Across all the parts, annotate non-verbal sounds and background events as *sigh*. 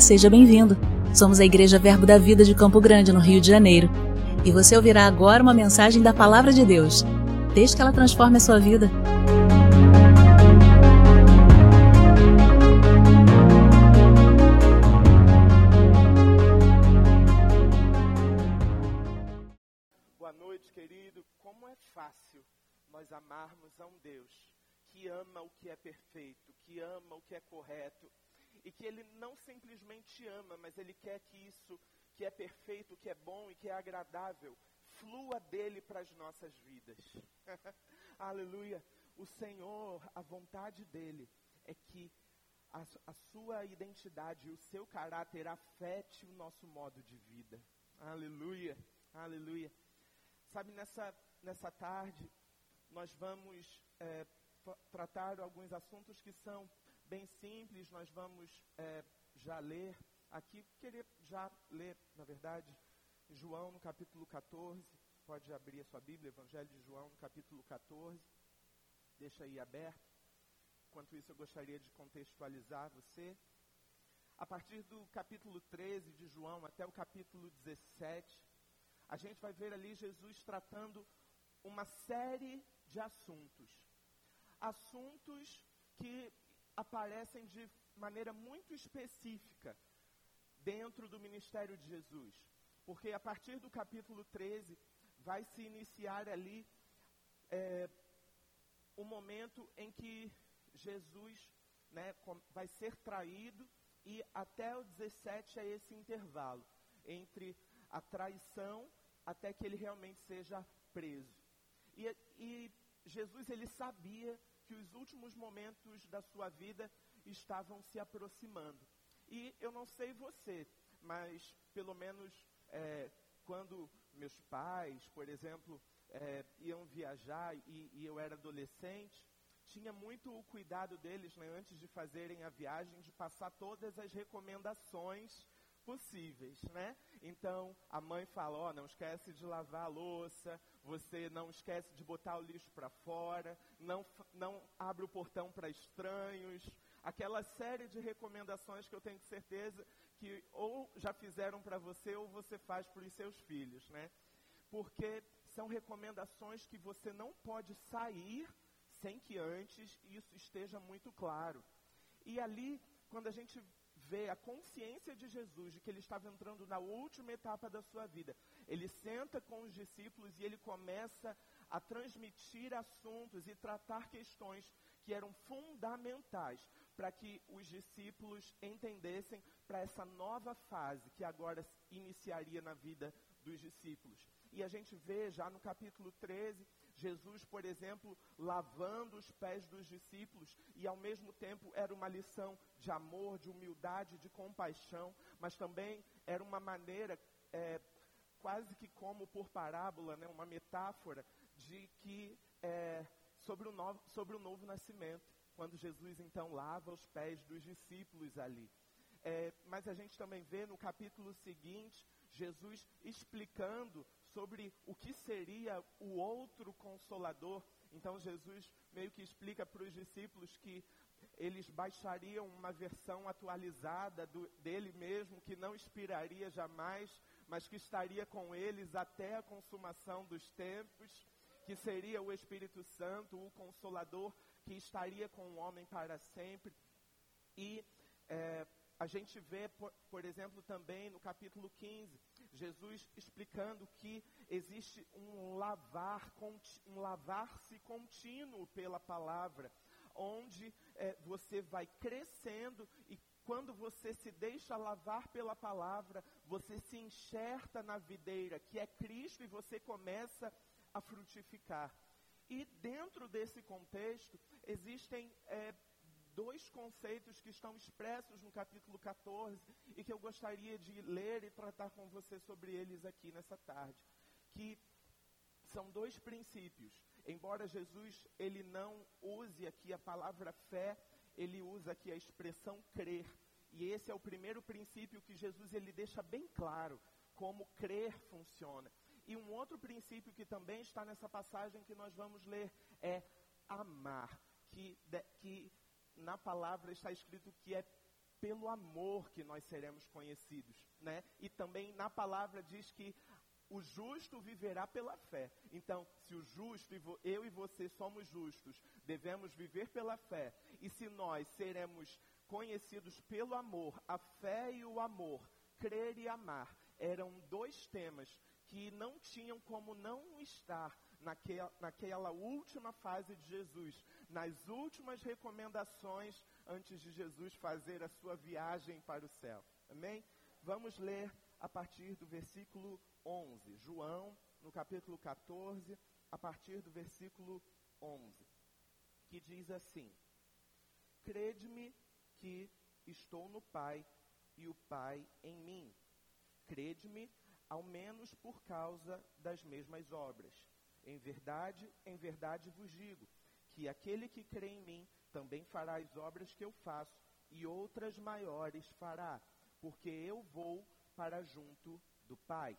Seja bem-vindo. Somos a Igreja Verbo da Vida de Campo Grande, no Rio de Janeiro. E você ouvirá agora uma mensagem da Palavra de Deus. Desde que ela transforme a sua vida. Boa noite, querido. Como é fácil nós amarmos a um Deus que ama o que é perfeito, que ama o que é correto, ele não simplesmente ama, mas ele quer que isso que é perfeito, que é bom e que é agradável, flua dele para as nossas vidas. *laughs* Aleluia. O Senhor, a vontade dele é que a, a, sua identidade e o seu caráter afete o nosso modo de vida. Aleluia. Aleluia. Sabe, nessa, nessa tarde, nós vamos é, tratar alguns assuntos que são bem simples, nós vamos é, já ler aqui, querer já ler, na verdade, João no capítulo 14, pode abrir a sua Bíblia, Evangelho de João no capítulo 14, deixa aí aberto. Enquanto isso, eu gostaria de contextualizar você. A partir do capítulo 13 de João até o capítulo 17, a gente vai ver ali Jesus tratando uma série de assuntos. Assuntos que aparecem de maneira muito específica dentro do ministério de Jesus. Porque a partir do capítulo 13 vai se iniciar ali é, o momento em que Jesus né, vai ser traído e até o 17 é esse intervalo entre a traição até que ele realmente seja preso. E, e Jesus ele sabia que os últimos momentos da sua vida estavam se aproximando. E eu não sei você, mas pelo menos é, quando meus pais, por exemplo, é, iam viajar e, e, eu era adolescente, tinha muito o cuidado deles, né, antes de fazerem a viagem, de passar todas as recomendações possíveis, né? Então, a mãe fala, ó, oh, não esquece de lavar a louça, você não esquece de botar o lixo para fora, não, não abre o portão para estranhos, aquela série de recomendações que eu tenho certeza que ou já fizeram para você ou você faz para os seus filhos, né? Porque são recomendações que você não pode sair sem que antes isso esteja muito claro. E ali, quando a gente vê a consciência de Jesus de que ele estava entrando na última etapa da sua vida. Ele senta com os discípulos e ele começa a transmitir assuntos e tratar questões que eram fundamentais para que os discípulos entendessem para essa nova fase que agora iniciaria na vida dos discípulos. E a gente vê já no capítulo 13 Jesus, por exemplo, lavando os pés dos discípulos, e ao mesmo tempo era uma lição de amor, de humildade, de compaixão, mas também era uma maneira, é, quase que como por parábola, né, uma metáfora, de que é, sobre, o novo, sobre o novo nascimento, quando Jesus então lava os pés dos discípulos ali. É, mas a gente também vê no capítulo seguinte Jesus explicando sobre o que seria o outro consolador. Então Jesus meio que explica para os discípulos que eles baixariam uma versão atualizada do, dele mesmo, que não expiraria jamais, mas que estaria com eles até a consumação dos tempos, que seria o Espírito Santo, o Consolador, que estaria com o homem para sempre. E é, a gente vê, por, por, exemplo, também no capítulo 15, Jesus explicando que existe um lavar, um lavar-se contínuo pela palavra, onde é, você vai crescendo e quando você se deixa lavar pela palavra, você se enxerta na videira, que é Cristo, e você começa a frutificar. E dentro desse contexto, existem é, dois conceitos que estão expressos no capítulo 14 e que eu gostaria de ler e tratar com você sobre eles aqui nessa tarde. Que são dois princípios. Embora Jesus ele não use aqui a palavra fé, ele usa aqui a expressão crer. E esse é o primeiro princípio que Jesus ele deixa bem claro como crer funciona. E um outro princípio que também está nessa passagem que nós vamos ler é amar, que, de, que na palavra está escrito que é pelo amor que nós seremos conhecidos, né? E também na palavra diz que o justo viverá pela fé. Então, se o justo, eu e você somos justos, devemos viver pela fé. E se nós seremos conhecidos pelo amor, a fé e o amor, crer e amar, eram dois temas que não tinham como não estar naquela, naquela última fase de Jesus, nas últimas recomendações antes de Jesus fazer a sua viagem para o céu. Amém? Vamos ler a partir do versículo 11. João, no capítulo 14, a partir do versículo 11, que diz assim: Crede-me que estou no Pai e o Pai em mim. Crede-me, ao menos por causa das mesmas obras. Em verdade, em verdade vos digo, que aquele que crê em mim também fará as obras que eu faço, e outras maiores fará, porque eu vou para junto do Pai.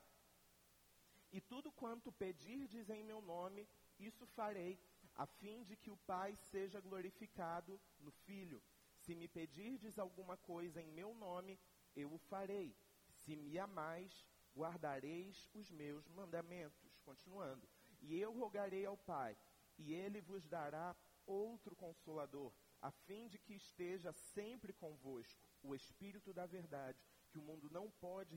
E tudo quanto pedirdes em meu nome, isso farei, a fim de que o Pai seja glorificado no Filho. Se me pedirdes alguma coisa em meu nome, eu o farei. Se me amais, guardareis os meus mandamentos. Continuando. E eu rogarei ao Pai, e ele vos dará outro consolador, a fim de que esteja sempre convosco o Espírito da Verdade, que o mundo não pode,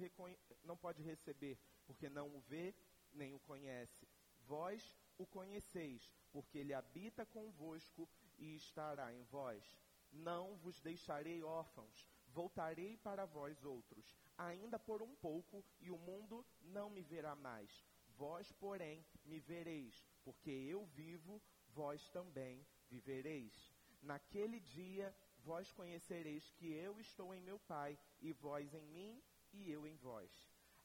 não pode receber, porque não o vê nem o conhece. Vós o conheceis, porque ele habita convosco e estará em vós. Não vos deixarei órfãos, voltarei para vós outros, ainda por um pouco, e o mundo não me verá mais. Vós, porém, me vereis, porque eu vivo, vós também vivereis. Naquele dia vós conhecereis que eu estou em meu Pai, e vós em mim, e eu em vós.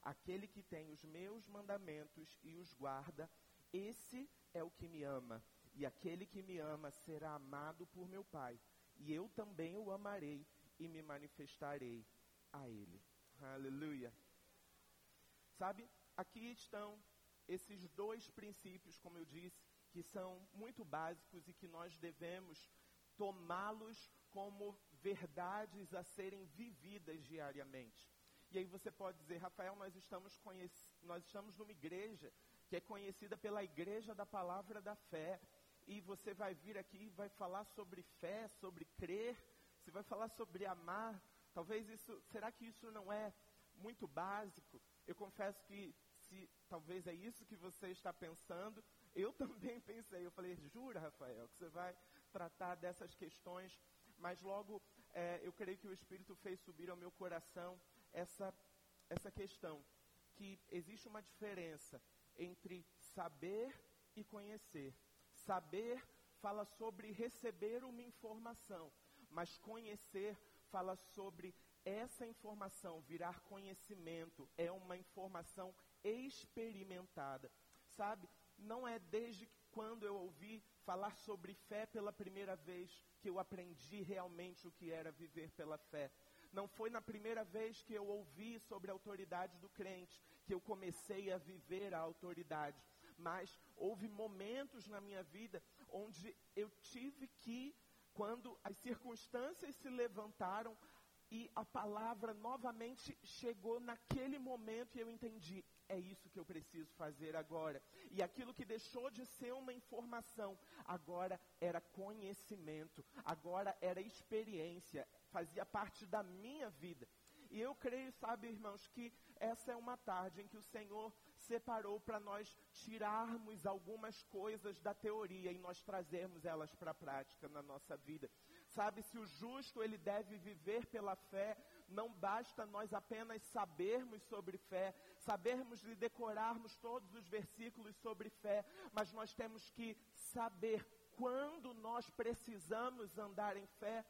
Aquele que tem os meus mandamentos e os guarda, esse é o que me ama. E aquele que me ama será amado por meu Pai. E eu também o amarei e me manifestarei a ele. Aleluia. Sabe, aqui estão esses dois princípios, como eu disse, que são muito básicos e que nós devemos tomá-los como verdades a serem vividas diariamente. E aí você pode dizer, Rafael, nós estamos, nós estamos numa igreja que é conhecida pela igreja da palavra da fé. E você vai vir aqui e vai falar sobre fé, sobre crer, você vai falar sobre amar. Talvez isso, será que isso não é muito básico? Eu confesso que se talvez é isso que você está pensando, eu *laughs* também pensei. Eu falei, jura, Rafael, que você vai tratar dessas questões, mas logo é, eu creio que o Espírito fez subir ao meu coração essa, essa questão, que existe uma diferença entre saber e conhecer. Saber fala sobre receber uma informação, mas conhecer fala sobre essa informação virar conhecimento, é uma informação experimentada. Sabe, não é desde quando eu ouvi falar sobre fé pela primeira vez que eu aprendi realmente o que era viver pela fé. Não foi na primeira vez que eu ouvi sobre a autoridade do crente que eu comecei a viver a autoridade. Mas houve momentos na minha vida onde eu tive que, quando as circunstâncias se levantaram, e a palavra novamente chegou naquele momento e eu entendi, é isso que eu preciso fazer agora. E aquilo que deixou de ser uma informação, agora era conhecimento, agora era experiência, fazia parte da minha vida. E eu creio, sabe, irmãos, que essa é uma tarde em que o Senhor separou para nós tirarmos algumas coisas da teoria e nós trazermos elas para a prática na nossa vida. Sabe, se o justo ele deve viver pela fé, não basta nós apenas sabermos sobre fé, sabermos e decorarmos todos os versículos sobre fé, mas nós temos que saber quando nós precisamos andar em fé.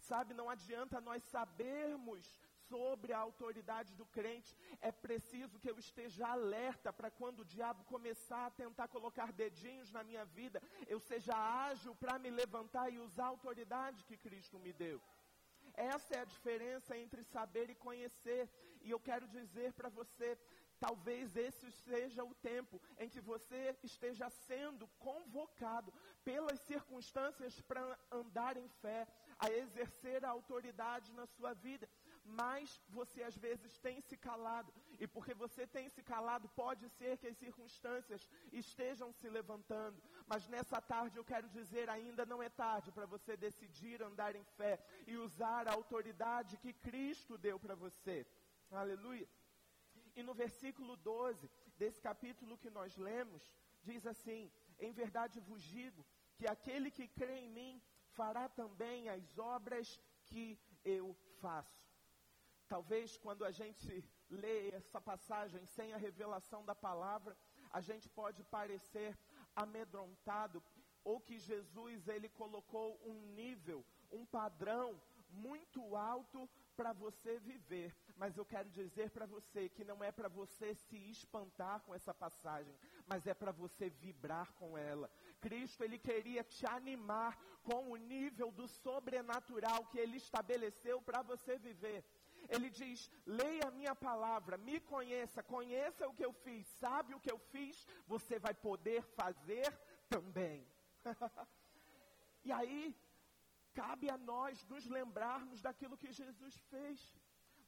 Sabe, não adianta nós sabermos sobre a autoridade do crente, é preciso que eu esteja alerta para quando o diabo começar a tentar colocar dedinhos na minha vida, eu seja ágil para me levantar e usar a autoridade que Cristo me deu. Essa é a diferença entre saber e conhecer. E eu quero dizer para você, Talvez esse seja o tempo em que você esteja sendo convocado pelas circunstâncias para andar em fé, a exercer a autoridade na sua vida mas você às vezes tem se calado. E porque você tem se calado, pode ser que as circunstâncias estejam se levantando. Mas nessa tarde eu quero dizer, ainda não é tarde para você decidir andar em fé e usar a autoridade que Cristo deu para você. Aleluia. E no versículo 12 desse capítulo que nós lemos, diz assim: Em verdade vos digo que aquele que crê em mim fará também as obras que eu faço. Talvez quando a gente lê essa passagem sem a revelação da palavra, a gente pode parecer amedrontado ou que Jesus ele colocou um nível, um padrão muito alto para você viver. Mas eu quero dizer para você que não é para você se espantar com essa passagem, mas é para você vibrar com ela. Cristo ele queria te animar com o nível do sobrenatural que ele estabeleceu para você viver. Ele diz: leia a minha palavra, me conheça, conheça o que eu fiz, sabe o que eu fiz, você vai poder fazer também. *laughs* e aí, cabe a nós nos lembrarmos daquilo que Jesus fez.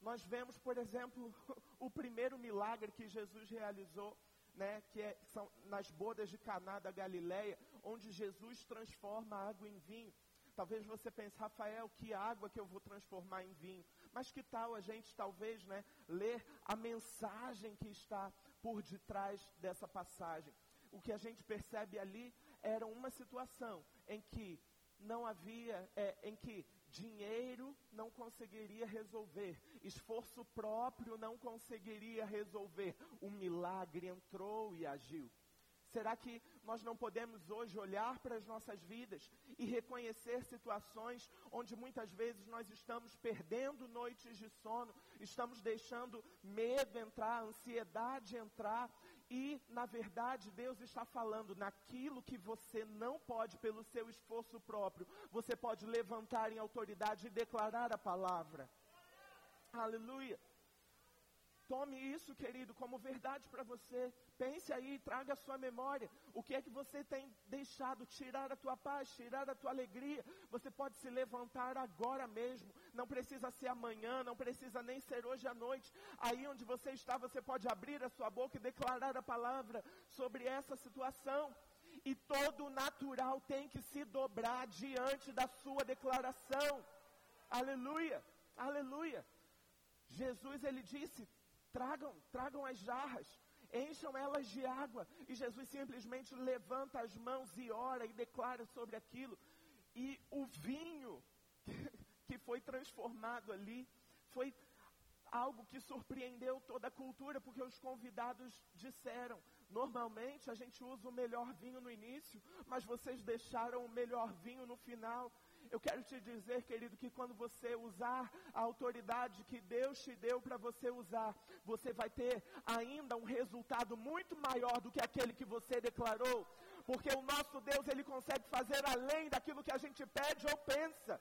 Nós vemos, por exemplo, *laughs* o primeiro milagre que Jesus realizou, né, que é, são nas bodas de Caná da Galileia, onde Jesus transforma a água em vinho. Talvez você pense, Rafael, que água que eu vou transformar em vinho? Mas que tal a gente talvez, né, ler a mensagem que está por detrás dessa passagem? O que a gente percebe ali era uma situação em que não havia, é, em que dinheiro não conseguiria resolver, esforço próprio não conseguiria resolver. O milagre entrou e agiu. Será que nós não podemos hoje olhar para as nossas vidas e reconhecer situações onde muitas vezes nós estamos perdendo noites de sono, estamos deixando medo entrar, ansiedade entrar, e, na verdade, Deus está falando naquilo que você não pode pelo seu esforço próprio, você pode levantar em autoridade e declarar a palavra. Aleluia. Tome isso, querido, como verdade para você. Pense aí, traga a sua memória. O que é que você tem deixado tirar a tua paz, tirar a tua alegria? Você pode se levantar agora mesmo. Não precisa ser amanhã, não precisa nem ser hoje à noite. Aí onde você está, você pode abrir a sua boca e declarar a palavra sobre essa situação. E todo natural tem que se dobrar diante da sua declaração. Aleluia, aleluia. Jesus, ele disse: Tragam, tragam as jarras, encham elas de água. E Jesus simplesmente levanta as mãos e ora e declara sobre aquilo. E o vinho *laughs* que foi transformado ali foi algo que surpreendeu toda a cultura, porque os convidados disseram: normalmente a gente usa o melhor vinho no início, mas vocês deixaram o melhor vinho no final. Eu quero te dizer, querido, que quando você usar a autoridade que Deus te deu para você usar, você vai ter ainda um resultado muito maior do que aquele que você declarou. Porque o nosso Deus, ele consegue fazer além daquilo que a gente pede ou pensa.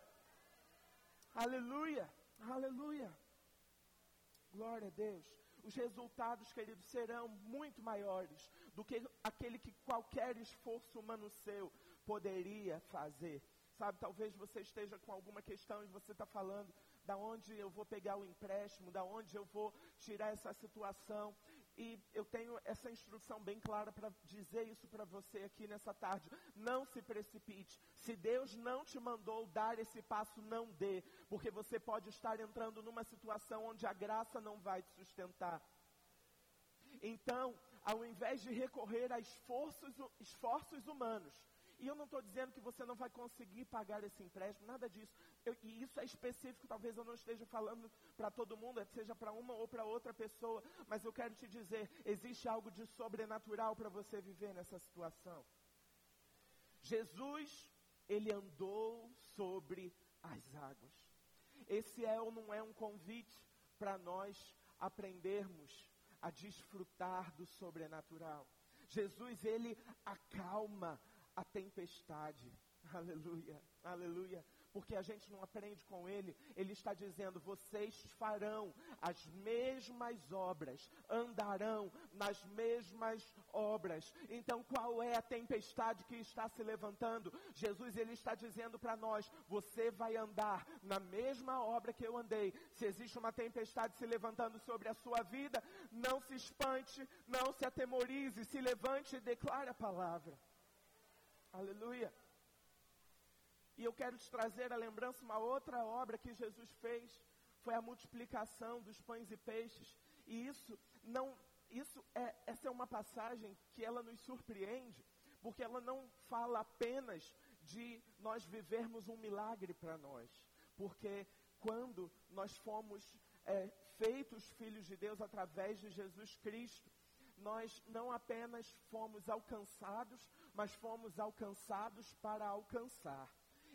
Aleluia, aleluia. Glória a Deus. Os resultados, queridos, serão muito maiores do que aquele que qualquer esforço humano seu poderia fazer. Sabe, talvez você esteja com alguma questão e você está falando da onde eu vou pegar o empréstimo, da onde eu vou tirar essa situação. E eu tenho essa instrução bem clara para dizer isso para você aqui nessa tarde. Não se precipite. Se Deus não te mandou dar esse passo, não dê. Porque você pode estar entrando numa situação onde a graça não vai te sustentar. Então, ao invés de recorrer a esforços, esforços humanos, e eu não estou dizendo que você não vai conseguir pagar esse empréstimo, nada disso. Eu, e isso é específico, talvez eu não esteja falando para todo mundo, seja para uma ou para outra pessoa, mas eu quero te dizer: existe algo de sobrenatural para você viver nessa situação. Jesus, ele andou sobre as águas. Esse é ou não é um convite para nós aprendermos a desfrutar do sobrenatural. Jesus, ele acalma a tempestade. Aleluia, aleluia. porque a gente não aprende com ele. Ele está dizendo: vocês farão as mesmas obras, andarão nas mesmas obras. Então, qual é a tempestade que está se levantando? Jesus ele está dizendo para nós: você vai andar na mesma obra que eu andei. Se existe uma tempestade se levantando sobre a sua vida, não se espante, não se atemorize, se levante e declare a palavra. Aleluia. E eu quero te trazer a lembrança uma outra obra que Jesus fez, foi a multiplicação dos pães e peixes. E isso não, isso é, essa é uma passagem que ela nos surpreende, porque ela não fala apenas de nós vivermos um milagre para nós, porque quando nós fomos é, feitos filhos de Deus através de Jesus Cristo, nós não apenas fomos alcançados, mas fomos alcançados para alcançar.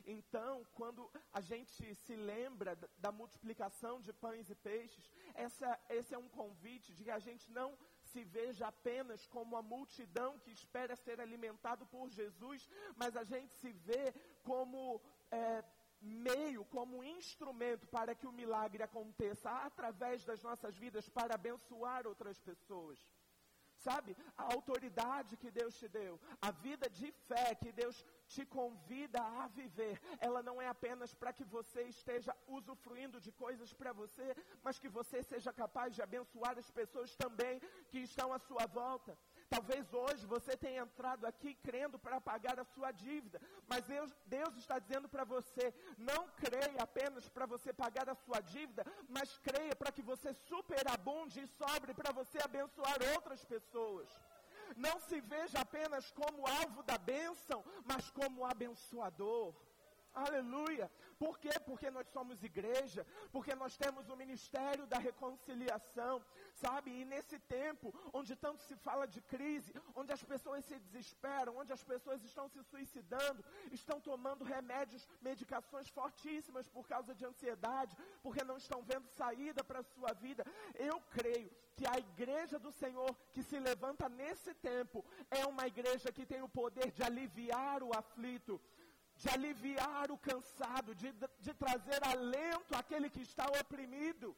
Então, quando a gente se lembra da multiplicação de pães e peixes, essa, esse é um convite de que a gente não se veja apenas como a multidão que espera ser alimentado por Jesus, mas a gente se vê como é, meio, como instrumento para que o milagre aconteça através das nossas vidas para abençoar outras pessoas. Sabe, a autoridade que Deus te deu, a vida de fé que Deus te convida a viver, ela não é apenas para que você esteja usufruindo de coisas para você, mas que você seja capaz de abençoar as pessoas também que estão à sua volta. Talvez hoje você tenha entrado aqui crendo para pagar a sua dívida, mas Deus, Deus está dizendo para você: não creia apenas para você pagar a sua dívida, mas creia para que você superabunde e sobre para você abençoar outras pessoas. Não se veja apenas como alvo da bênção, mas como abençoador. Aleluia. Por quê? Porque nós somos igreja, porque nós temos o ministério da reconciliação, sabe? E nesse tempo, onde tanto se fala de crise, onde as pessoas se desesperam, onde as pessoas estão se suicidando, estão tomando remédios, medicações fortíssimas por causa de ansiedade, porque não estão vendo saída para a sua vida, eu creio que a igreja do Senhor que se levanta nesse tempo é uma igreja que tem o poder de aliviar o aflito de aliviar o cansado, de, de trazer alento àquele que está oprimido.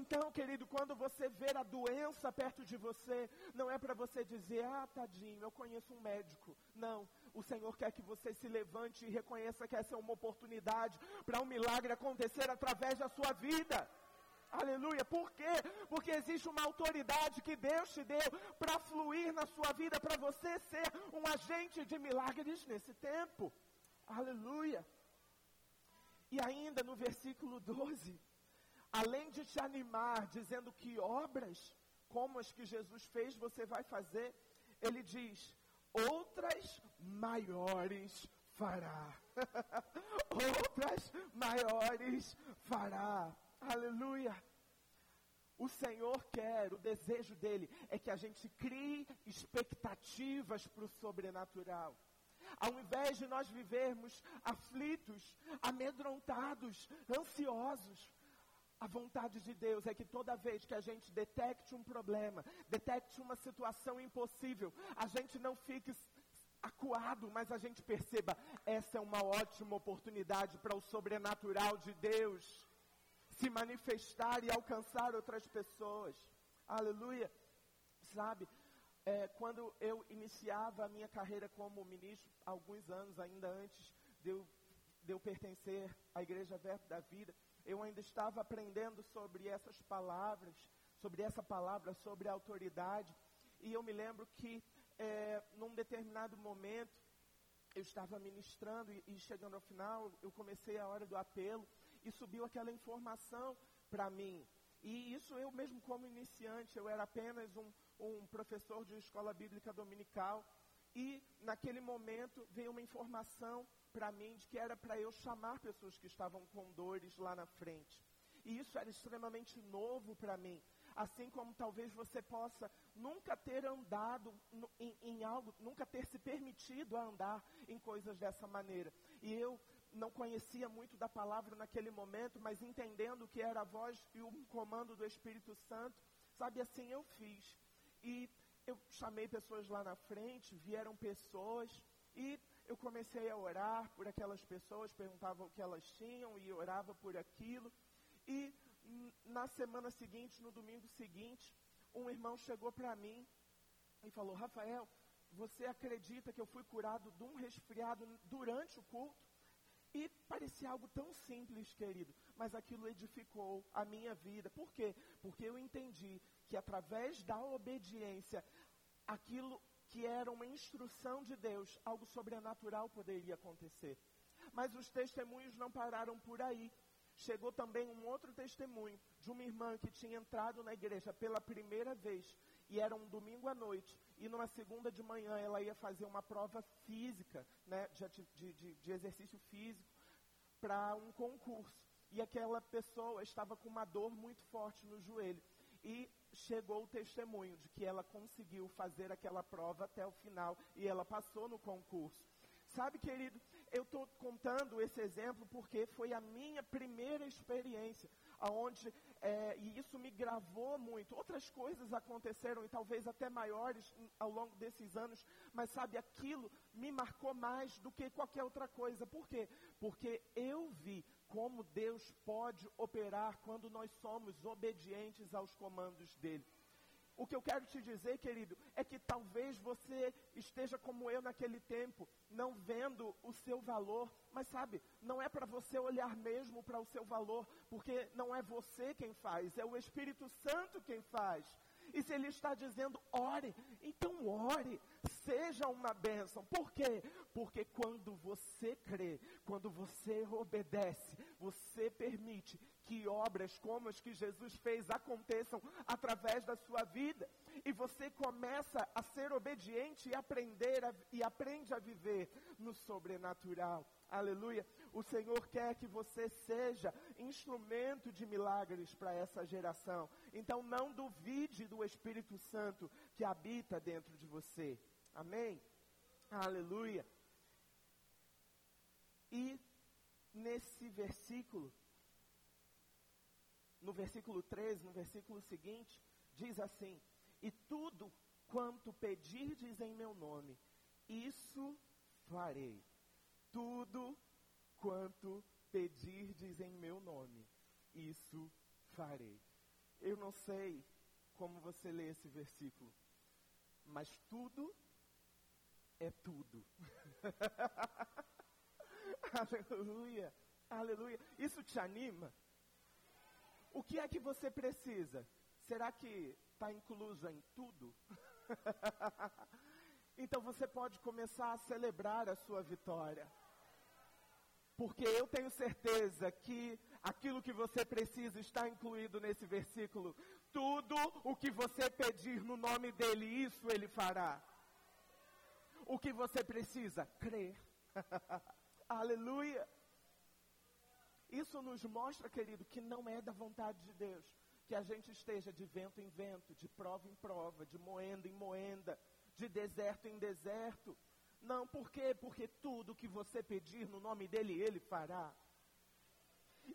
Então, querido, quando você ver a doença perto de você, não é para você dizer, ah, tadinho, eu conheço um médico. Não, o Senhor quer que você se levante e reconheça que essa é uma oportunidade para um milagre acontecer através da sua vida. Aleluia. Por quê? Porque existe uma autoridade que Deus te deu para fluir na sua vida, para você ser um agente de milagres nesse tempo. Aleluia. E ainda no versículo 12, além de te animar, dizendo que obras como as que Jesus fez você vai fazer, ele diz: outras maiores fará. *laughs* outras maiores fará. Aleluia. O Senhor quer, o desejo dele é que a gente crie expectativas para o sobrenatural. Ao invés de nós vivermos aflitos, amedrontados, ansiosos, a vontade de Deus é que toda vez que a gente detecte um problema, detecte uma situação impossível, a gente não fique acuado, mas a gente perceba, essa é uma ótima oportunidade para o sobrenatural de Deus se manifestar e alcançar outras pessoas. Aleluia. Sabe, é, quando eu iniciava a minha carreira como ministro, alguns anos ainda antes de eu, de eu pertencer à Igreja Verbo da Vida, eu ainda estava aprendendo sobre essas palavras, sobre essa palavra, sobre a autoridade. E eu me lembro que, é, num determinado momento, eu estava ministrando e, e chegando ao final, eu comecei a hora do apelo e subiu aquela informação para mim. E isso eu mesmo como iniciante, eu era apenas um, um professor de escola bíblica dominical. E naquele momento veio uma informação para mim de que era para eu chamar pessoas que estavam com dores lá na frente. E isso era extremamente novo para mim. Assim como talvez você possa nunca ter andado em, em algo, nunca ter se permitido a andar em coisas dessa maneira. E eu não conhecia muito da palavra naquele momento, mas entendendo que era a voz e o comando do Espírito Santo, sabe, assim eu fiz. E eu chamei pessoas lá na frente, vieram pessoas, E eu comecei a orar por aquelas pessoas, perguntava o que elas tinham e orava por aquilo. E na semana seguinte, no domingo seguinte, um irmão chegou para mim e falou: Rafael, você acredita que eu fui curado de um resfriado durante o culto? E parecia algo tão simples, querido, mas aquilo edificou a minha vida. Por quê? Porque eu entendi que através da obediência, aquilo que era uma instrução de Deus, algo sobrenatural poderia acontecer. Mas os testemunhos não pararam por aí. Chegou também um outro testemunho de uma irmã que tinha entrado na igreja pela primeira vez e era um domingo à noite, e numa segunda de manhã ela ia fazer uma prova física, né, de, de, de exercício físico, para um concurso. E aquela pessoa estava com uma dor muito forte no joelho. E chegou o testemunho de que ela conseguiu fazer aquela prova até o final e ela passou no concurso. Sabe, querido, eu estou contando esse exemplo porque foi a minha primeira experiência, aonde é, e isso me gravou muito. Outras coisas aconteceram e talvez até maiores ao longo desses anos, mas sabe, aquilo me marcou mais do que qualquer outra coisa. Por quê? Porque eu vi como Deus pode operar quando nós somos obedientes aos comandos dele. O que eu quero te dizer, querido, é que talvez você esteja como eu naquele tempo, não vendo o seu valor, mas sabe, não é para você olhar mesmo para o seu valor, porque não é você quem faz, é o Espírito Santo quem faz. E se ele está dizendo ore, então ore, seja uma bênção. Por quê? Porque quando você crê, quando você obedece, você permite que obras como as que Jesus fez aconteçam através da sua vida. E você começa a ser obediente e aprender a, e aprende a viver no sobrenatural. Aleluia. O Senhor quer que você seja instrumento de milagres para essa geração. Então não duvide do Espírito Santo que habita dentro de você. Amém? Aleluia. E nesse versículo, no versículo 13, no versículo seguinte, diz assim: E tudo quanto pedirdes em meu nome, isso farei. Tudo quanto pedirdes em meu nome, isso farei. Eu não sei como você lê esse versículo, mas tudo é tudo. *laughs* aleluia, aleluia. Isso te anima? O que é que você precisa? Será que está incluso em tudo? *laughs* então você pode começar a celebrar a sua vitória. Porque eu tenho certeza que aquilo que você precisa está incluído nesse versículo. Tudo o que você pedir no nome dele, isso ele fará. O que você precisa? Crer. *laughs* Aleluia. Isso nos mostra, querido, que não é da vontade de Deus que a gente esteja de vento em vento, de prova em prova, de moenda em moenda, de deserto em deserto. Não, por quê? Porque tudo que você pedir no nome dele, ele fará.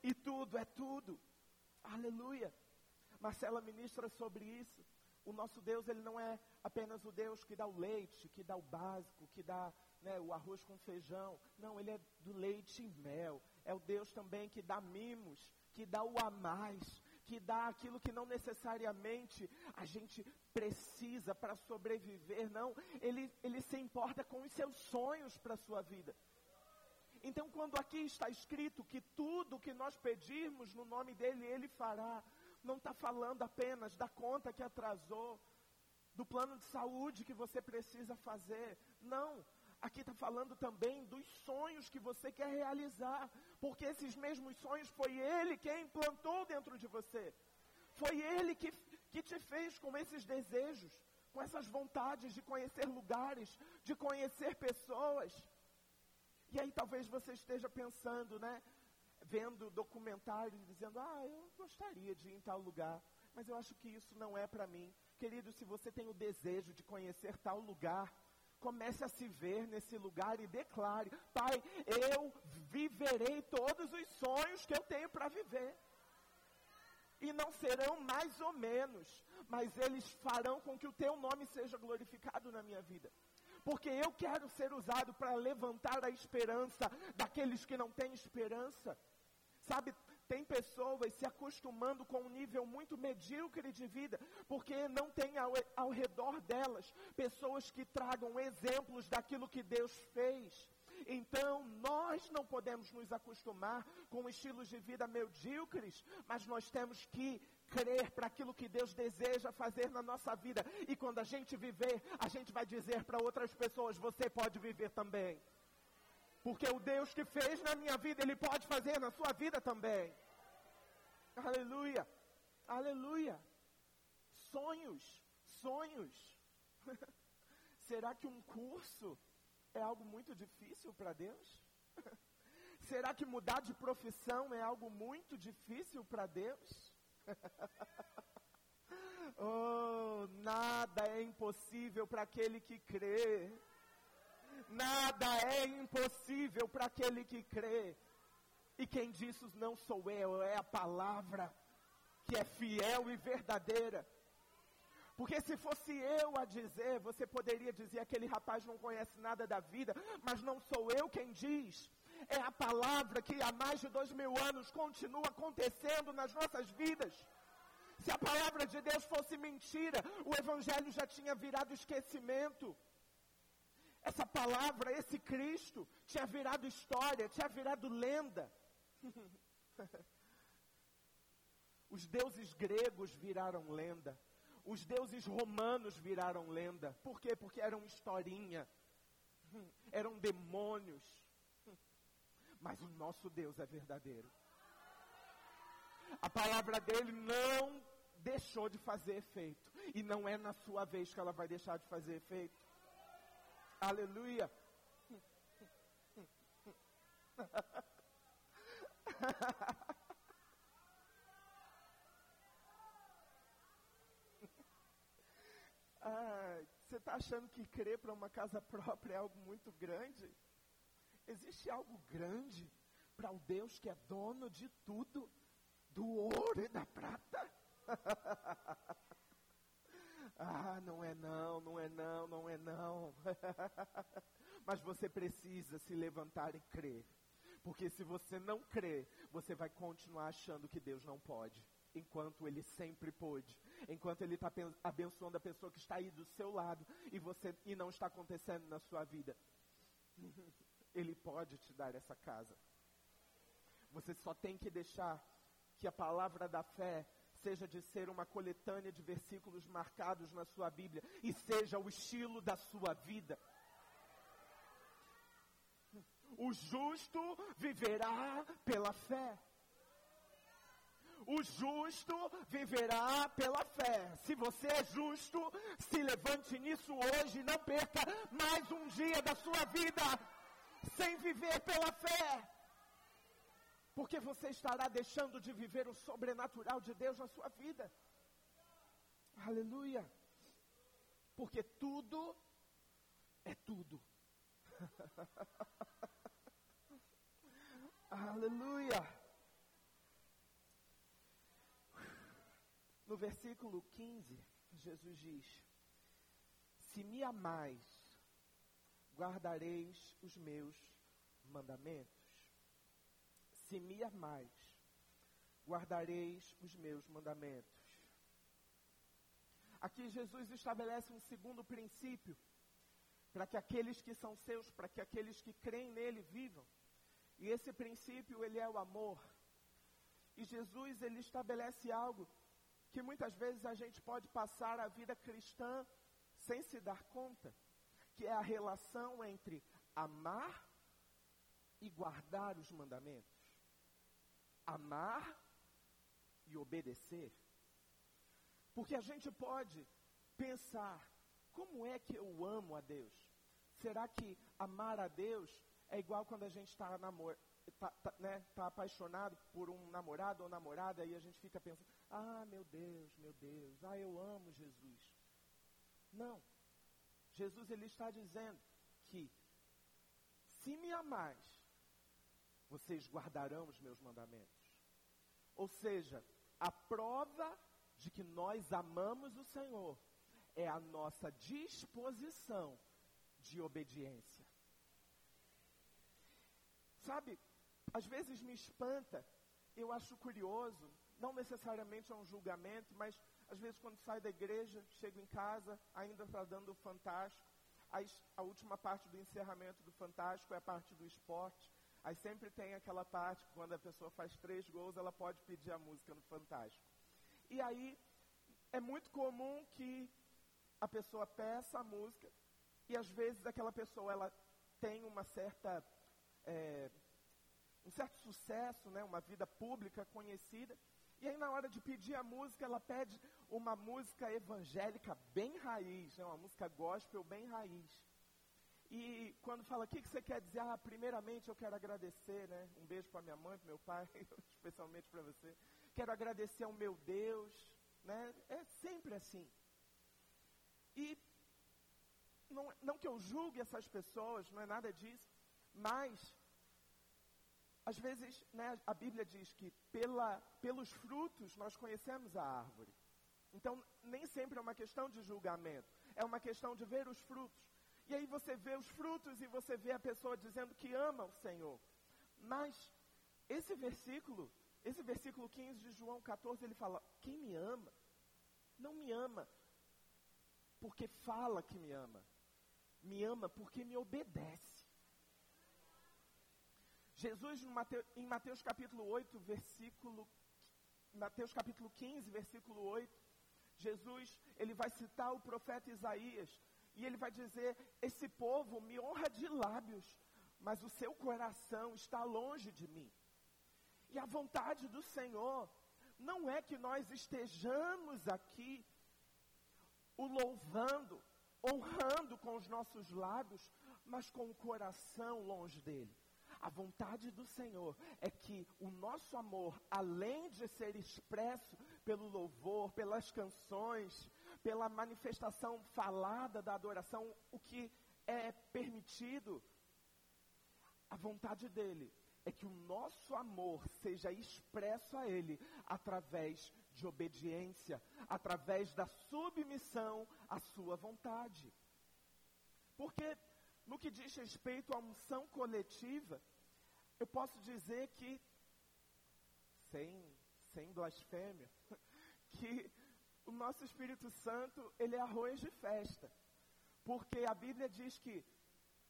E tudo é tudo. Aleluia. Marcela ministra sobre isso. O nosso Deus, ele não é apenas o Deus que dá o leite, que dá o básico, que dá né, o arroz com feijão. Não, ele é do leite e mel. É o Deus também que dá mimos, que dá o a mais, que dá aquilo que não necessariamente a gente precisa para sobreviver. Não, ele, ele se importa com os seus sonhos para a sua vida. Então, quando aqui está escrito que tudo que nós pedirmos no nome dele, ele fará, não está falando apenas da conta que atrasou, do plano de saúde que você precisa fazer. Não, aqui está falando também dos sonhos que você quer realizar, porque esses mesmos sonhos foi Ele quem implantou dentro de você. Foi Ele que, que te fez com esses desejos, com essas vontades de conhecer lugares, de conhecer pessoas. E aí talvez você esteja pensando, né? Vendo documentários dizendo, ah, eu gostaria de ir em tal lugar, mas eu acho que isso não é para mim. Querido, se você tem o desejo de conhecer tal lugar, comece a se ver nesse lugar e declare: Pai, eu viverei todos os sonhos que eu tenho para viver. E não serão mais ou menos, mas eles farão com que o teu nome seja glorificado na minha vida. porque eu quero ser usado para levantar a esperança daqueles que não têm esperança. Sabe, tem pessoas se acostumando com um nível muito medíocre de vida, porque não tem ao, ao redor delas pessoas que tragam exemplos daquilo que Deus fez. Então, nós não podemos nos acostumar com estilos de vida medíocres, mas nós temos que crer para aquilo que Deus deseja fazer na nossa vida. E quando a gente viver, a gente vai dizer para outras pessoas: você pode viver também. Porque o Deus que fez na minha vida, Ele pode fazer na sua vida também. Aleluia. Aleluia. Sonhos, sonhos. *laughs* Será que um curso é algo muito difícil para Deus? *laughs* Será que mudar de profissão é algo muito difícil para Deus? *laughs* oh, nada é impossível para aquele que crê. Nada é impossível para aquele que crê. E quem disse não sou eu, é a palavra que é fiel e verdadeira. Porque se fosse eu a dizer, você poderia dizer: aquele rapaz não conhece nada da vida, mas não sou eu quem diz. É a palavra que há mais de dois mil anos continua acontecendo nas nossas vidas. Se a palavra de Deus fosse mentira, o Evangelho já tinha virado esquecimento. Essa palavra, esse Cristo, tinha virado história, tinha virado lenda. *laughs* Os deuses gregos viraram lenda. Os deuses romanos viraram lenda. Por quê? Porque eram historinha. *laughs* Eram demônios. *laughs* Mas o nosso Deus é verdadeiro. A palavra dele não deixou de fazer efeito. E não é na sua vez que ela vai deixar de fazer efeito. Aleluia. *laughs* ah, você está achando que crer para uma casa própria é algo muito grande? Existe algo grande para o Deus que é dono de tudo, do ouro e da prata? *laughs* ah, não é não, não é não, não é não. *laughs* Mas você precisa se levantar e crer. Porque se você não crer, você vai continuar achando que Deus não pode, enquanto Ele sempre pôde. Enquanto Ele está abençoando a pessoa que está aí do seu lado e, você, e não está acontecendo na sua vida. *laughs* Ele pode te dar essa casa. Você só tem que deixar que a palavra da fé seja de ser uma coletânea de versículos marcados na sua Bíblia e seja o estilo da sua vida. O justo viverá pela fé. O justo viverá pela fé. Se você é justo, se levante nisso hoje e não perca mais um dia da sua vida sem viver pela fé. Porque você estará deixando de viver o sobrenatural de Deus na sua vida. Aleluia. Porque tudo é tudo. *laughs* Aleluia. No versículo 15, Jesus diz: Se me amais, guardareis os meus mandamentos. Se me amais, guardareis os meus mandamentos. Aqui Jesus estabelece um segundo princípio, para que aqueles que são seus, para que aqueles que creem nele vivam. E esse princípio, ele é o amor. E Jesus, ele estabelece algo que muitas vezes a gente pode passar a vida cristã sem se dar conta, que é a relação entre amar e guardar os mandamentos. Amar e obedecer. Porque a gente pode pensar, como é que eu amo a Deus? Será que amar a Deus é igual quando a gente está namor tá, tá, né, tá apaixonado por um namorado ou namorada e a gente fica pensando, ah, meu Deus, meu Deus, ah, eu amo Jesus. Não. Jesus ele está dizendo que se me amais, vocês guardarão os meus mandamentos. Ou seja, a prova de que nós amamos o Senhor é a nossa disposição de obediência. Sabe, às vezes me espanta, eu acho curioso, não necessariamente é um julgamento, mas às vezes quando saio da igreja, chego em casa, ainda está dando o fantástico, a, a última parte do encerramento do fantástico é a parte do esporte, aí sempre tem aquela parte que quando a pessoa faz três gols, ela pode pedir a música no fantástico. E aí é muito comum que a pessoa peça a música e às vezes aquela pessoa ela tem uma certa é, um certo sucesso, né, uma vida pública conhecida. E aí na hora de pedir a música, ela pede uma música evangélica bem raiz, né, uma música gospel bem raiz. E quando fala, o que, que você quer dizer? Ah, primeiramente eu quero agradecer, né? Um beijo para minha mãe, para meu pai, *laughs* especialmente para você. Quero agradecer ao meu Deus, né? É sempre assim. E não, não que eu julgue essas pessoas, não é nada disso, mas às vezes, né, a Bíblia diz que pela, pelos frutos nós conhecemos a árvore. Então, nem sempre é uma questão de julgamento, é uma questão de ver os frutos. E aí você vê os frutos e você vê a pessoa dizendo que ama o Senhor. Mas esse versículo, esse versículo 15 de João 14, ele fala: Quem me ama, não me ama porque fala que me ama, me ama porque me obedece. Jesus, Mateus, em Mateus capítulo 8, versículo. Mateus capítulo 15, versículo 8. Jesus, ele vai citar o profeta Isaías. E ele vai dizer: Esse povo me honra de lábios, mas o seu coração está longe de mim. E a vontade do Senhor não é que nós estejamos aqui o louvando, honrando com os nossos lábios, mas com o coração longe dele. A vontade do Senhor é que o nosso amor, além de ser expresso pelo louvor, pelas canções, pela manifestação falada da adoração, o que é permitido, a vontade dele é que o nosso amor seja expresso a ele através de obediência, através da submissão à sua vontade. Porque no que diz respeito à unção coletiva, eu posso dizer que, sem, sem blasfêmia, *laughs* que o nosso Espírito Santo, ele é arroz de festa. Porque a Bíblia diz que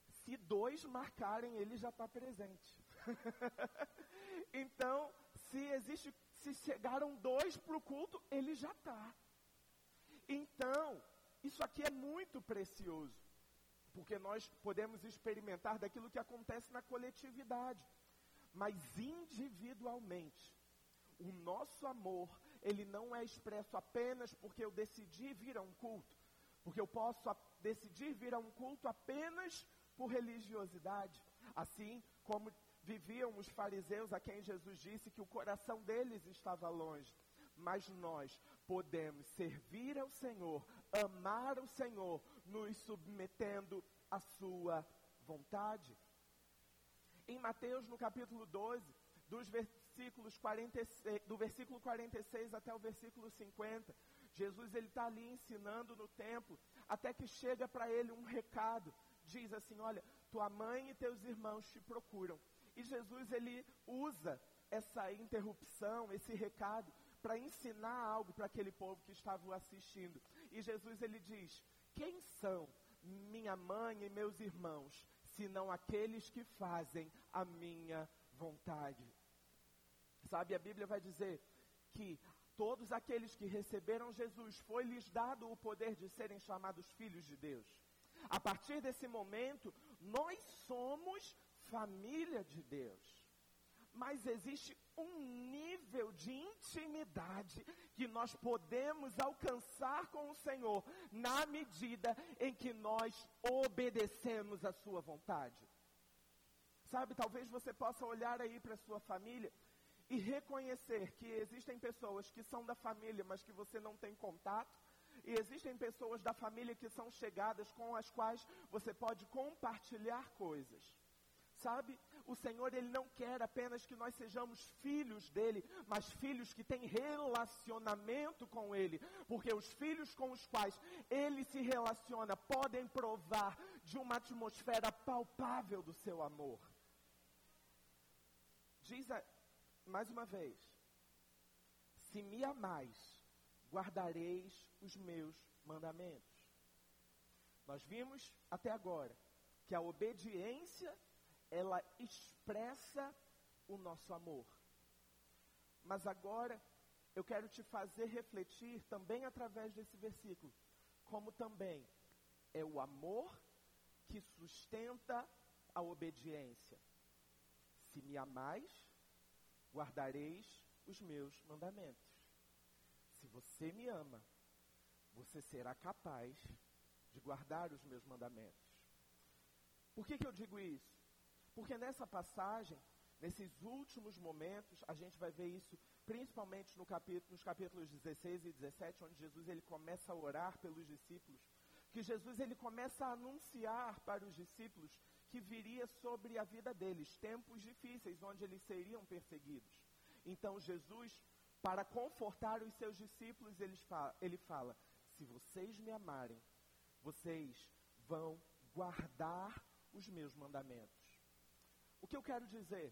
se dois marcarem, ele já está presente. *laughs* então, se existe, se chegaram dois para o culto, ele já está. Então, isso aqui é muito precioso porque nós podemos experimentar daquilo que acontece na coletividade. Mas individualmente, o nosso amor, ele não é expresso apenas porque eu decidi vir a um culto. Porque eu posso decidir vir a um culto apenas por religiosidade. Assim como viviam os fariseus a quem Jesus disse que o coração deles estava longe. Mas nós podemos servir ao Senhor, amar o Senhor, nos submetendo à sua vontade. Em Mateus, no capítulo 12, dos versículos 46, do versículo 46 até o versículo 50, Jesus ele está ali ensinando no templo, até que chega para ele um recado. Diz assim: Olha, tua mãe e teus irmãos te procuram. E Jesus ele usa essa interrupção, esse recado, para ensinar algo para aquele povo que estava assistindo. E Jesus ele diz: Quem são minha mãe e meus irmãos, senão aqueles que fazem a minha vontade? Sabe, a Bíblia vai dizer que todos aqueles que receberam Jesus foi-lhes dado o poder de serem chamados filhos de Deus. A partir desse momento, nós somos família de Deus mas existe um nível de intimidade que nós podemos alcançar com o Senhor na medida em que nós obedecemos a sua vontade. Sabe, talvez você possa olhar aí para a sua família e reconhecer que existem pessoas que são da família, mas que você não tem contato, e existem pessoas da família que são chegadas com as quais você pode compartilhar coisas. Sabe? O Senhor, Ele não quer apenas que nós sejamos filhos dEle, mas filhos que têm relacionamento com Ele. Porque os filhos com os quais Ele se relaciona podem provar de uma atmosfera palpável do seu amor. Diz a, mais uma vez: Se me amais, guardareis os meus mandamentos. Nós vimos até agora que a obediência ela expressa o nosso amor. Mas agora eu quero te fazer refletir também através desse versículo, como também é o amor que sustenta a obediência. Se me amais, guardareis os meus mandamentos. Se você me ama, você será capaz de guardar os meus mandamentos. Por que, que eu digo isso? Porque nessa passagem, nesses últimos momentos, a gente vai ver isso principalmente no capítulo, nos capítulos 16 e 17, onde Jesus ele começa a orar pelos discípulos, que Jesus ele começa a anunciar para os discípulos que viria sobre a vida deles tempos difíceis, onde eles seriam perseguidos. Então Jesus, para confortar os seus discípulos, ele fala, ele fala: se vocês me amarem, vocês vão guardar os meus mandamentos. O que eu quero dizer?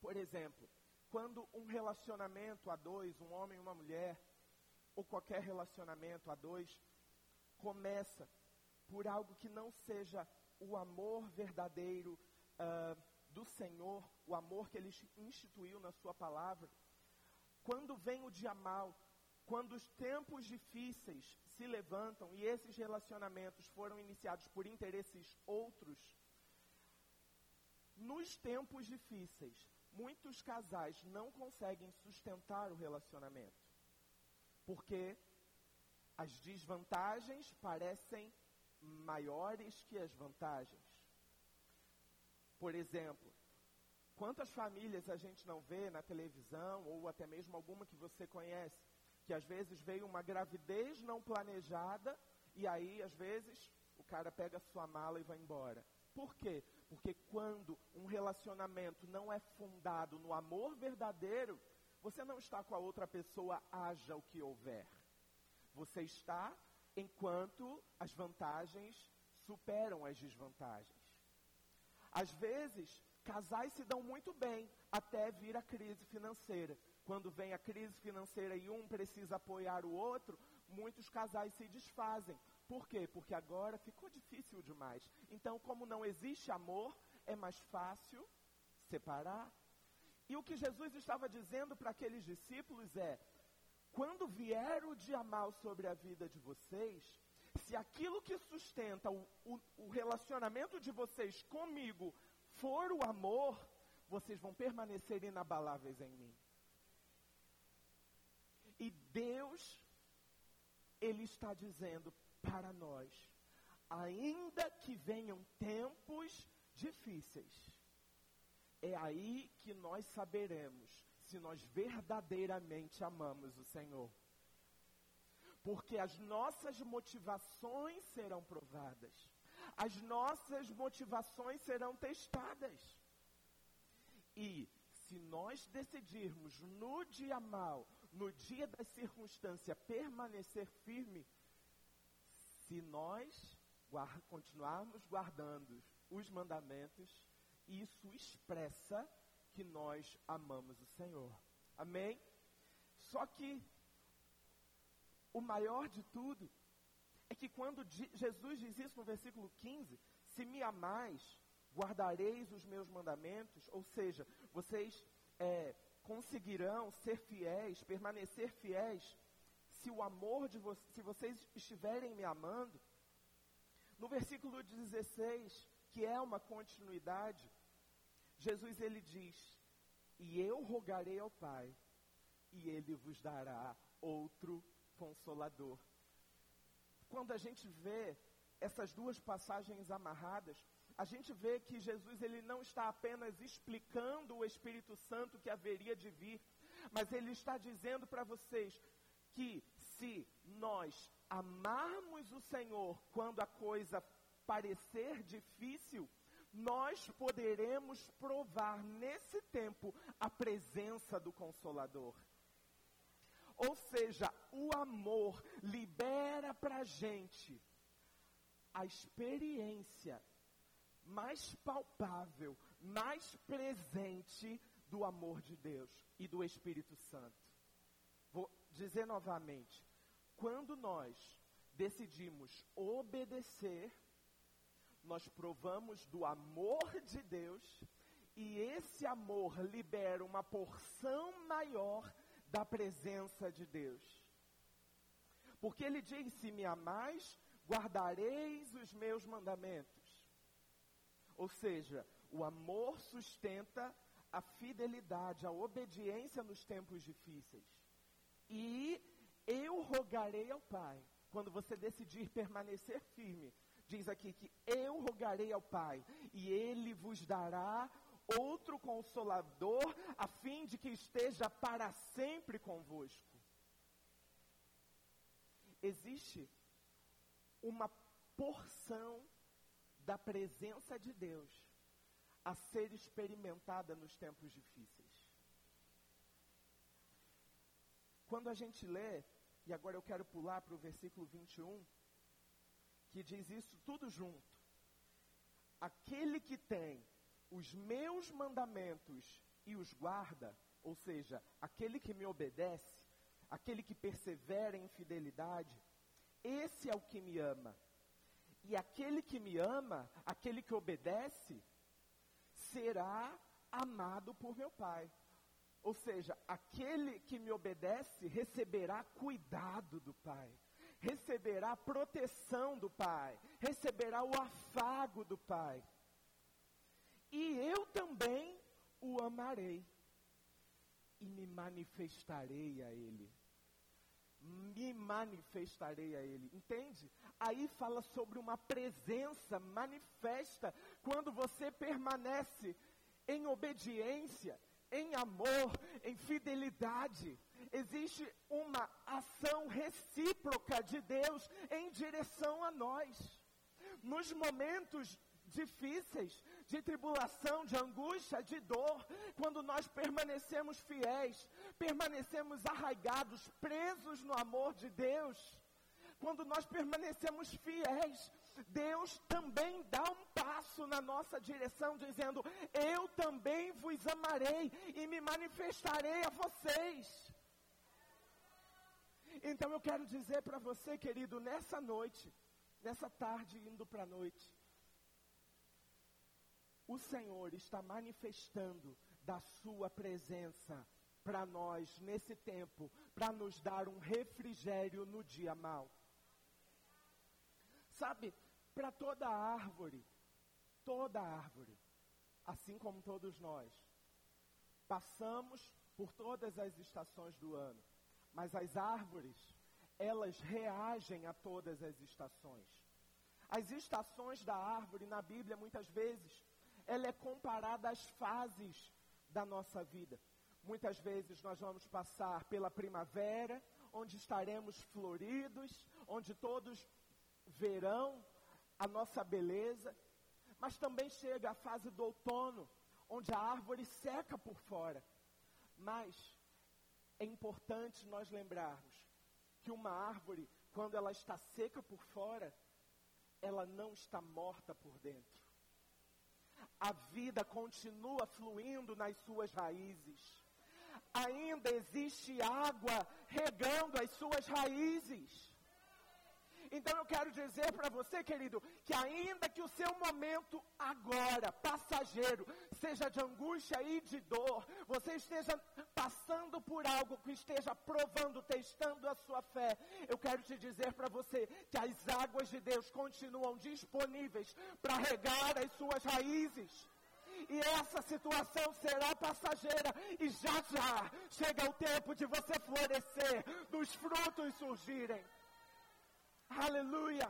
Por exemplo, quando um relacionamento a dois, um homem e uma mulher, ou qualquer relacionamento a dois, começa por algo que não seja o amor verdadeiro uh, do Senhor, o amor que Ele instituiu na Sua palavra, quando vem o dia mal, quando os tempos difíceis se levantam e esses relacionamentos foram iniciados por interesses outros, nos tempos difíceis, muitos casais não conseguem sustentar o relacionamento. Porque as desvantagens parecem maiores que as vantagens. Por exemplo, quantas famílias a gente não vê na televisão, ou até mesmo alguma que você conhece, que às vezes veio uma gravidez não planejada, e aí, às vezes, o cara pega sua mala e vai embora. Por quê? Porque quando um relacionamento não é fundado no amor verdadeiro, você não está com a outra pessoa, haja o que houver. Você está enquanto as vantagens superam as desvantagens. Às vezes, casais se dão muito bem até vir a crise financeira. Quando vem a crise financeira e um precisa apoiar o outro, muitos casais se desfazem. Por quê? Porque agora ficou difícil demais. Então, como não existe amor, é mais fácil separar. E o que Jesus estava dizendo para aqueles discípulos é: quando vier o dia mal sobre a vida de vocês, se aquilo que sustenta o, o, o relacionamento de vocês comigo for o amor, vocês vão permanecer inabaláveis em mim. E Deus, Ele está dizendo para nós, ainda que venham tempos difíceis, é aí que nós saberemos se nós verdadeiramente amamos o Senhor. Porque as nossas motivações serão provadas, as nossas motivações serão testadas. E se nós decidirmos no dia mal, no dia da circunstância, permanecer firme, se nós continuarmos guardando os mandamentos, isso expressa que nós amamos o Senhor. Amém? Só que o maior de tudo é que quando Jesus diz isso no versículo 15, se me amais, guardareis os meus mandamentos, ou seja, vocês é, conseguirão ser fiéis, permanecer fiéis se o amor de vocês, se vocês estiverem me amando, no versículo 16, que é uma continuidade, Jesus ele diz: "E eu rogarei ao Pai, e ele vos dará outro consolador". Quando a gente vê essas duas passagens amarradas, a gente vê que Jesus ele não está apenas explicando o Espírito Santo que haveria de vir, mas ele está dizendo para vocês: que se nós amarmos o Senhor quando a coisa parecer difícil, nós poderemos provar nesse tempo a presença do Consolador. Ou seja, o amor libera para a gente a experiência mais palpável, mais presente do amor de Deus e do Espírito Santo. Vou dizer novamente: quando nós decidimos obedecer, nós provamos do amor de Deus e esse amor libera uma porção maior da presença de Deus. Porque ele diz: se me amais, guardareis os meus mandamentos. Ou seja, o amor sustenta a fidelidade, a obediência nos tempos difíceis. E eu rogarei ao Pai, quando você decidir permanecer firme, diz aqui que eu rogarei ao Pai, e Ele vos dará outro consolador, a fim de que esteja para sempre convosco. Existe uma porção da presença de Deus a ser experimentada nos tempos difíceis. Quando a gente lê, e agora eu quero pular para o versículo 21, que diz isso tudo junto. Aquele que tem os meus mandamentos e os guarda, ou seja, aquele que me obedece, aquele que persevera em fidelidade, esse é o que me ama. E aquele que me ama, aquele que obedece, será amado por meu Pai. Ou seja, aquele que me obedece receberá cuidado do Pai, receberá proteção do Pai, receberá o afago do Pai. E eu também o amarei e me manifestarei a Ele me manifestarei a Ele. Entende? Aí fala sobre uma presença manifesta quando você permanece em obediência, em amor, em fidelidade. Existe uma ação recíproca de Deus em direção a nós. Nos momentos difíceis, de tribulação, de angústia, de dor, quando nós permanecemos fiéis, permanecemos arraigados, presos no amor de Deus, quando nós permanecemos fiéis, Deus também dá um passo na nossa direção, dizendo: Eu também vos amarei e me manifestarei a vocês. Então eu quero dizer para você, querido, nessa noite, nessa tarde indo para a noite, o Senhor está manifestando da Sua presença para nós nesse tempo, para nos dar um refrigério no dia mau. Sabe, para toda árvore, toda árvore, assim como todos nós, passamos por todas as estações do ano, mas as árvores, elas reagem a todas as estações. As estações da árvore na Bíblia, muitas vezes, ela é comparada às fases da nossa vida. Muitas vezes nós vamos passar pela primavera, onde estaremos floridos, onde todos verão a nossa beleza, mas também chega a fase do outono, onde a árvore seca por fora. Mas é importante nós lembrarmos que uma árvore, quando ela está seca por fora, ela não está morta por dentro a vida continua fluindo nas suas raízes. Ainda existe água regando as suas raízes. Então eu quero dizer para você, querido, que ainda que o seu momento agora, passageiro, seja de angústia e de dor, você esteja passando por algo que esteja provando, testando a sua fé, eu quero te dizer para você que as águas de Deus continuam disponíveis para regar as suas raízes e essa situação será passageira, e já já chega o tempo de você florescer, dos frutos surgirem. Aleluia.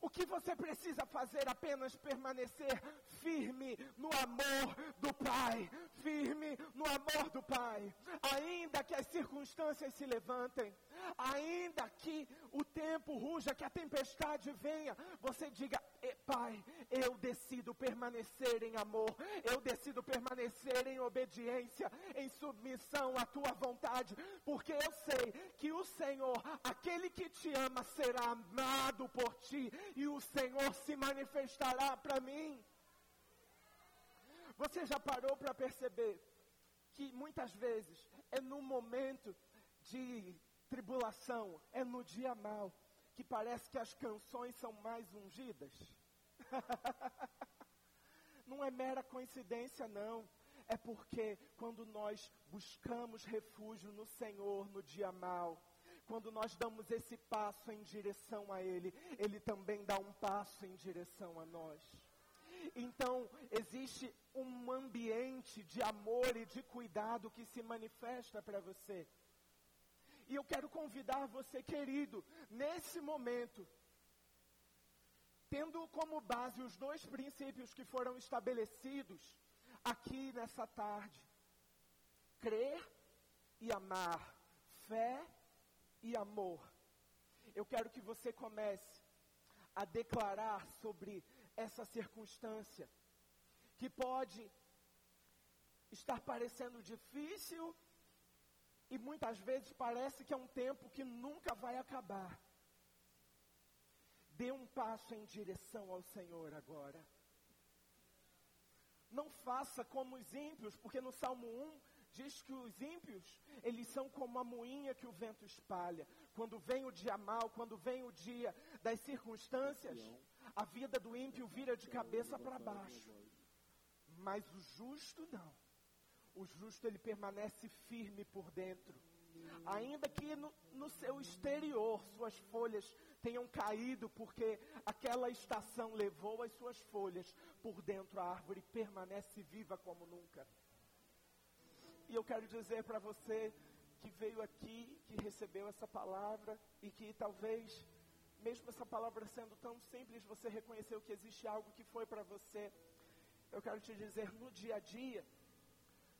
O que você precisa fazer apenas permanecer firme no amor do Pai, firme no amor do Pai. Ainda que as circunstâncias se levantem, Ainda que o tempo ruja, que a tempestade venha, você diga: Pai, eu decido permanecer em amor, eu decido permanecer em obediência, em submissão à tua vontade, porque eu sei que o Senhor, aquele que te ama, será amado por ti. E o Senhor se manifestará para mim. Você já parou para perceber que muitas vezes é no momento de tribulação, é no dia mal, que parece que as canções são mais ungidas? *laughs* não é mera coincidência, não. É porque quando nós buscamos refúgio no Senhor no dia mal, quando nós damos esse passo em direção a Ele, Ele também dá um passo em direção a nós. Então, existe um ambiente de amor e de cuidado que se manifesta para você. E eu quero convidar você, querido, nesse momento, tendo como base os dois princípios que foram estabelecidos aqui nessa tarde: crer e amar, fé e amor. Eu quero que você comece a declarar sobre essa circunstância que pode estar parecendo difícil e muitas vezes parece que é um tempo que nunca vai acabar. Dê um passo em direção ao Senhor agora. Não faça como os ímpios, porque no Salmo 1 diz que os ímpios, eles são como a moinha que o vento espalha. Quando vem o dia mal, quando vem o dia das circunstâncias, a vida do ímpio vira de cabeça para baixo. Mas o justo não o justo ele permanece firme por dentro. Ainda que no, no, seu exterior suas folhas tenham caído, porque aquela estação levou as suas folhas, por dentro a árvore permanece viva como nunca. E eu quero dizer para você que veio aqui, que recebeu essa palavra e que talvez, mesmo essa palavra sendo tão simples, você reconheceu que existe algo que foi para você. Eu quero te dizer, no dia a dia,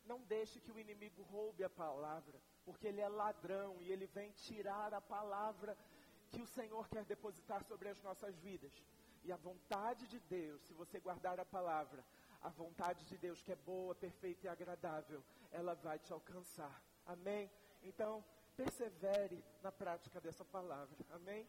não deixe que o inimigo roube a palavra, porque ele é ladrão e ele vem tirar a palavra que o Senhor quer depositar sobre as nossas vidas. E a vontade de Deus, se você guardar a palavra, a vontade de Deus que é boa, perfeita e agradável, ela vai te alcançar. Amém? Então, persevere na prática dessa palavra. Amém?